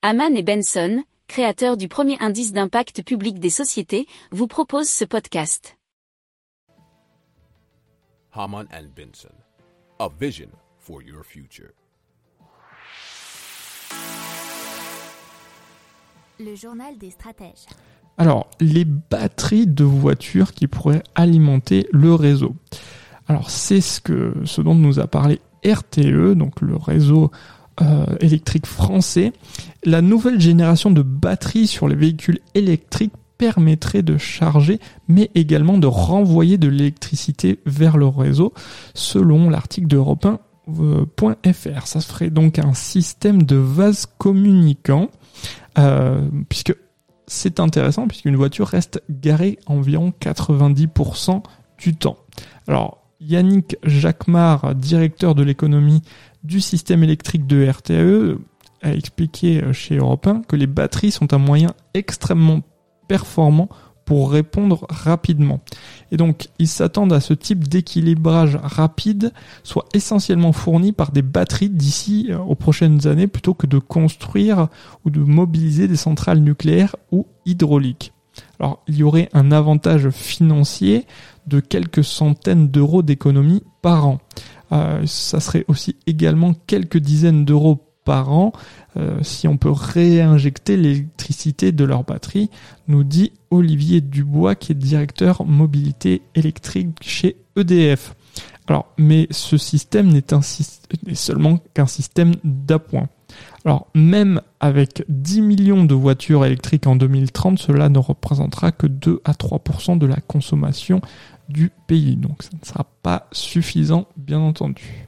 Haman et Benson, créateurs du premier indice d'impact public des sociétés, vous proposent ce podcast. Haman and Benson, a vision for your future. Le journal des stratèges. Alors, les batteries de voitures qui pourraient alimenter le réseau. Alors, c'est ce que, ce dont nous a parlé RTE, donc le réseau euh, électrique français. La nouvelle génération de batteries sur les véhicules électriques permettrait de charger, mais également de renvoyer de l'électricité vers le réseau, selon l'article d'Europe 1.fr. Ça ferait donc un système de vase communicant euh, puisque c'est intéressant, puisqu'une voiture reste garée environ 90% du temps. Alors, Yannick Jacquemart, directeur de l'économie du système électrique de RTE, a expliqué chez Europe 1 que les batteries sont un moyen extrêmement performant pour répondre rapidement. Et donc, ils s'attendent à ce type d'équilibrage rapide soit essentiellement fourni par des batteries d'ici euh, aux prochaines années plutôt que de construire ou de mobiliser des centrales nucléaires ou hydrauliques. Alors, il y aurait un avantage financier de quelques centaines d'euros d'économie par an. Euh, ça serait aussi également quelques dizaines d'euros par an euh, si on peut réinjecter l'électricité de leur batterie, nous dit Olivier Dubois qui est directeur mobilité électrique chez EDF. Alors, mais ce système n'est seulement qu'un système d'appoint. Alors, même avec 10 millions de voitures électriques en 2030, cela ne représentera que 2 à 3% de la consommation du pays. Donc, ça ne sera pas suffisant, bien entendu.